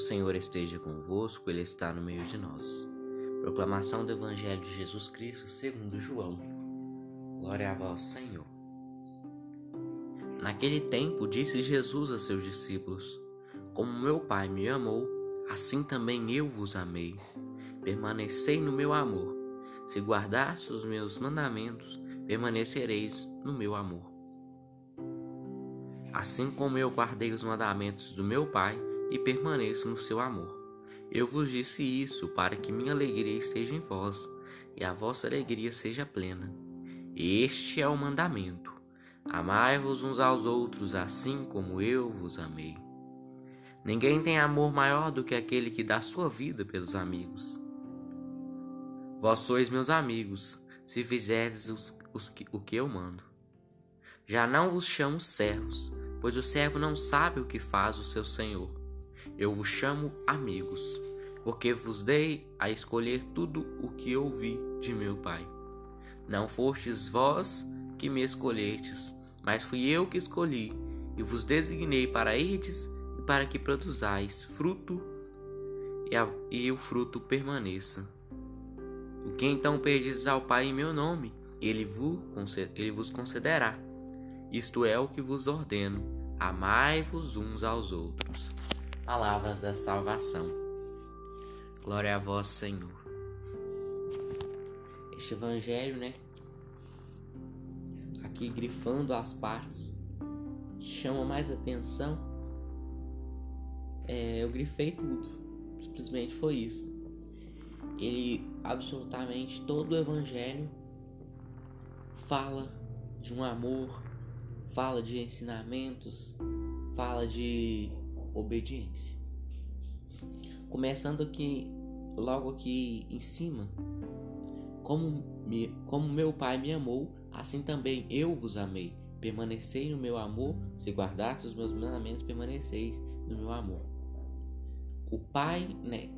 Senhor esteja convosco, Ele está no meio de nós. Proclamação do Evangelho de Jesus Cristo segundo João. Glória a vós, Senhor. Naquele tempo disse Jesus a seus discípulos: Como meu Pai me amou, assim também eu vos amei. Permanecei no meu amor. Se guardaste os meus mandamentos, permanecereis no meu amor. Assim como eu guardei os mandamentos do meu Pai, e permaneço no seu amor. Eu vos disse isso para que minha alegria esteja em vós e a vossa alegria seja plena. Este é o mandamento: amai-vos uns aos outros assim como eu vos amei. Ninguém tem amor maior do que aquele que dá sua vida pelos amigos. Vós sois meus amigos, se fizerdes os, os, o que eu mando. Já não vos chamo servos, pois o servo não sabe o que faz o seu senhor eu vos chamo amigos, porque vos dei a escolher tudo o que ouvi de meu Pai. Não fostes vós que me escolhestes, mas fui eu que escolhi e vos designei para irdes e para que produzais fruto e, a, e o fruto permaneça. O que então pedis ao Pai em meu nome, ele vos, concederá. Isto é o que vos ordeno: amai-vos uns aos outros palavras da salvação. Glória a vós, Senhor. Este evangelho, né? Aqui grifando as partes que chama mais atenção. É, eu grifei tudo. Simplesmente foi isso. Ele absolutamente todo o evangelho fala de um amor, fala de ensinamentos, fala de obediência. Começando aqui, logo aqui em cima, como, me, como meu Pai me amou, assim também eu vos amei. Permanecei no meu amor, se guardaste os meus mandamentos, permaneceis no meu amor. O Pai, né,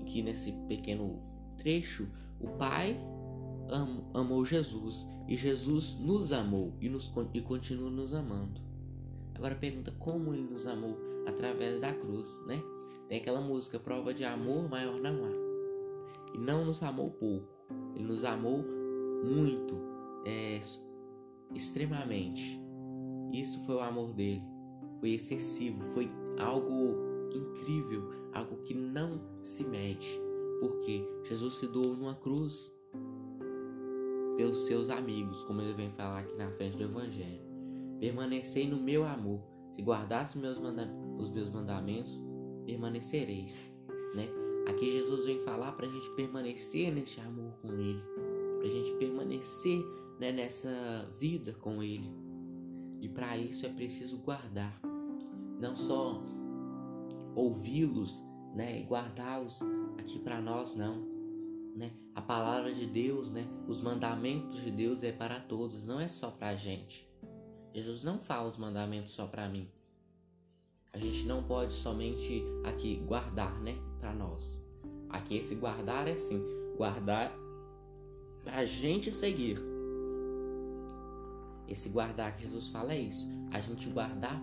aqui nesse pequeno trecho, o Pai am, amou Jesus e Jesus nos amou e, nos, e continua nos amando. Agora pergunta como ele nos amou através da cruz, né? Tem aquela música, prova de amor maior não há. E não nos amou pouco, ele nos amou muito, é, extremamente. Isso foi o amor dele, foi excessivo, foi algo incrível, algo que não se mede, porque Jesus se doou numa cruz pelos seus amigos, como ele vem falar aqui na frente do Evangelho. Permanecei no meu amor. Se guardasse meus os meus mandamentos, permanecereis. Né? Aqui Jesus vem falar para a gente permanecer nesse amor com Ele, para a gente permanecer né, nessa vida com Ele. E para isso é preciso guardar, não só ouvi-los né, e guardá-los aqui para nós, não. Né? A palavra de Deus, né, os mandamentos de Deus é para todos, não é só para a gente. Jesus não fala os mandamentos só para mim. A gente não pode somente aqui guardar, né, para nós. Aqui esse guardar é assim, guardar para a gente seguir. Esse guardar que Jesus fala é isso, a gente guardar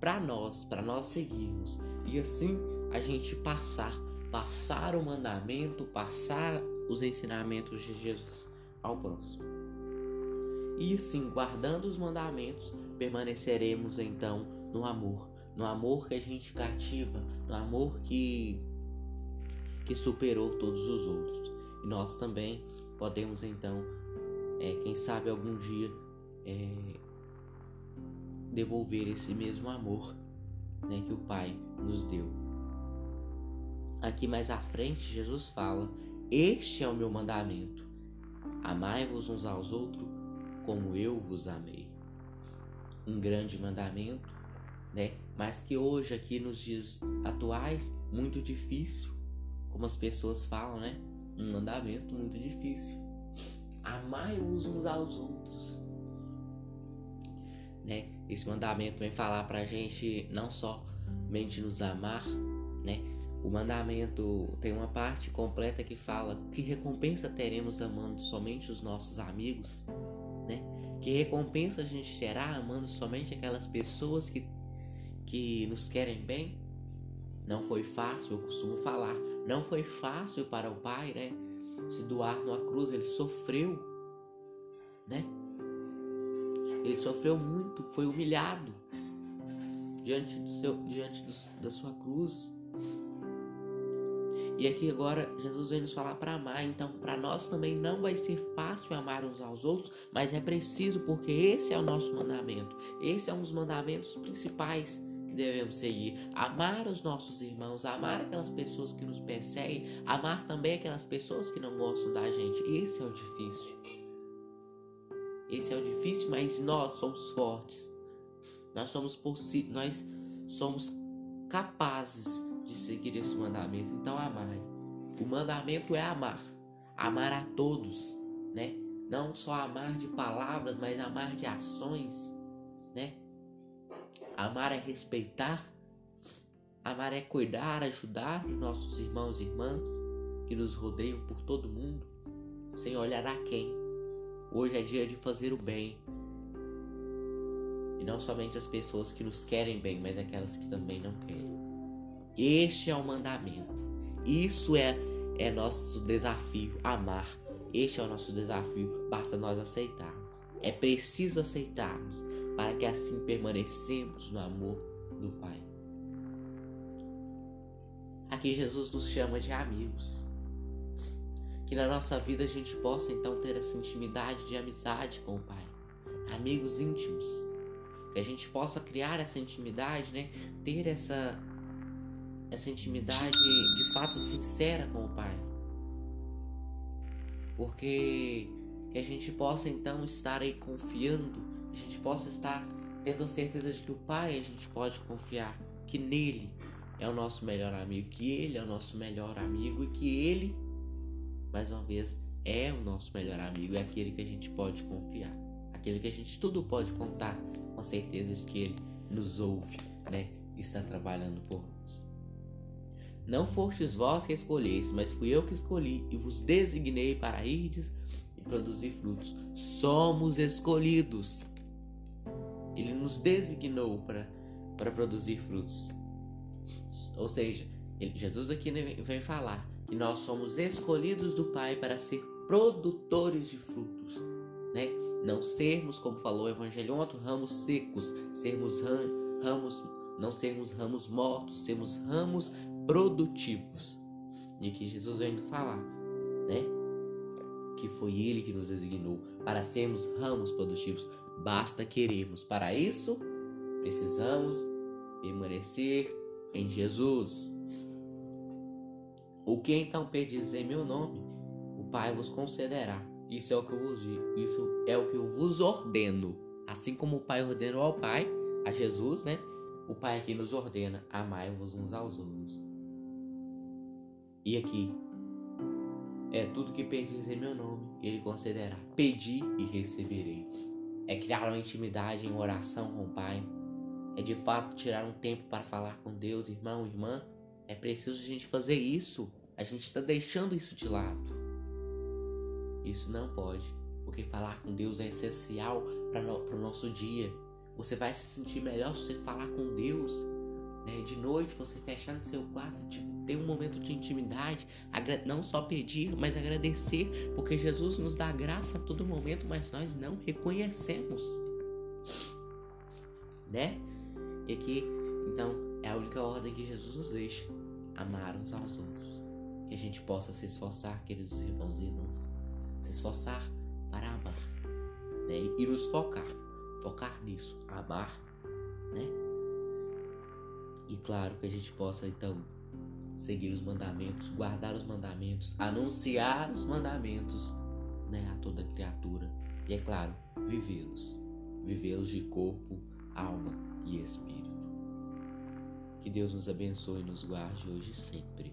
para nós, para nós seguirmos. E assim a gente passar, passar o mandamento, passar os ensinamentos de Jesus ao próximo. E assim, guardando os mandamentos, permaneceremos então no amor, no amor que a gente cativa, no amor que que superou todos os outros. E nós também podemos então, é, quem sabe algum dia, é, devolver esse mesmo amor né, que o Pai nos deu. Aqui mais à frente, Jesus fala: Este é o meu mandamento. Amai-vos uns aos outros como eu vos amei. Um grande mandamento, né? Mas que hoje, aqui nos dias atuais, muito difícil, como as pessoas falam, né? Um mandamento muito difícil. Amai-vos uns aos outros. Né? Esse mandamento vem falar pra gente não somente nos amar, né? O mandamento tem uma parte completa que fala que recompensa teremos amando somente os nossos amigos, né? Que recompensa a gente terá amando somente aquelas pessoas que, que nos querem bem? Não foi fácil, eu costumo falar, não foi fácil para o Pai, né? Se doar numa cruz, ele sofreu, né? Ele sofreu muito, foi humilhado diante, do seu, diante do, da sua cruz. E aqui agora Jesus vem nos falar para amar, então para nós também não vai ser fácil amar uns aos outros, mas é preciso porque esse é o nosso mandamento. Esse é um dos mandamentos principais que devemos seguir. Amar os nossos irmãos, amar aquelas pessoas que nos perseguem, amar também aquelas pessoas que não gostam da gente. Esse é o difícil. Esse é o difícil, mas nós somos fortes. Nós somos nós somos capazes de seguir esse mandamento. Então amai. O mandamento é amar. Amar a todos, né? Não só amar de palavras, mas amar de ações, né? Amar é respeitar. Amar é cuidar, ajudar nossos irmãos e irmãs que nos rodeiam por todo mundo, sem olhar a quem. Hoje é dia de fazer o bem. E não somente as pessoas que nos querem bem, mas aquelas que também não querem. Este é o mandamento. Isso é, é nosso desafio, amar. Este é o nosso desafio, basta nós aceitarmos. É preciso aceitarmos para que assim permanecemos no amor do Pai. Aqui Jesus nos chama de amigos. Que na nossa vida a gente possa então ter essa intimidade de amizade com o Pai. Amigos íntimos. Que a gente possa criar essa intimidade, né? Ter essa essa intimidade de fato sincera com o Pai. Porque que a gente possa então estar aí confiando, a gente possa estar tendo a certeza de que o Pai a gente pode confiar, que nele é o nosso melhor amigo, que ele é o nosso melhor amigo e que ele, mais uma vez, é o nosso melhor amigo, é aquele que a gente pode confiar, aquele que a gente tudo pode contar com certeza de que ele nos ouve, né? Está trabalhando por não fostes vós que escolheste, mas fui eu que escolhi e vos designei para irdes e produzir frutos. Somos escolhidos. Ele nos designou para, para produzir frutos. Ou seja, Jesus aqui vem falar que nós somos escolhidos do Pai para ser produtores de frutos. Né? Não sermos, como falou o Evangelho ontem, ramos secos, sermos ramos, não sermos ramos mortos, sermos ramos produtivos. E aqui Jesus vem falar, né? Que foi Ele que nos designou para sermos ramos produtivos. Basta queremos. Para isso, precisamos permanecer em Jesus. O que então pedis em meu nome, o Pai vos concederá. Isso é o que eu vos digo, isso é o que eu vos ordeno. Assim como o Pai ordenou ao Pai, a Jesus, né? O Pai aqui nos ordena: amai-vos uns aos outros. E aqui é tudo que pedis em meu nome, ele concederá. Pedi e receberei. É criar uma intimidade em oração com o Pai. É de fato tirar um tempo para falar com Deus, irmão, irmã. É preciso a gente fazer isso. A gente está deixando isso de lado. Isso não pode, porque falar com Deus é essencial para o nosso dia. Você vai se sentir melhor se você falar com Deus né? De noite você fechar no seu quarto, tipo, ter um momento de intimidade, não só pedir, mas agradecer, porque Jesus nos dá graça a todo momento, mas nós não reconhecemos, né? E aqui, então, é a única ordem que Jesus nos deixa: amar uns aos outros. Que a gente possa se esforçar, queridos irmãos e irmãs, se esforçar para amar, né? E nos focar, focar nisso, amar, né? E claro que a gente possa então seguir os mandamentos, guardar os mandamentos, anunciar os mandamentos né, a toda criatura. E é claro, vivê-los. Vivê-los de corpo, alma e espírito. Que Deus nos abençoe e nos guarde hoje e sempre.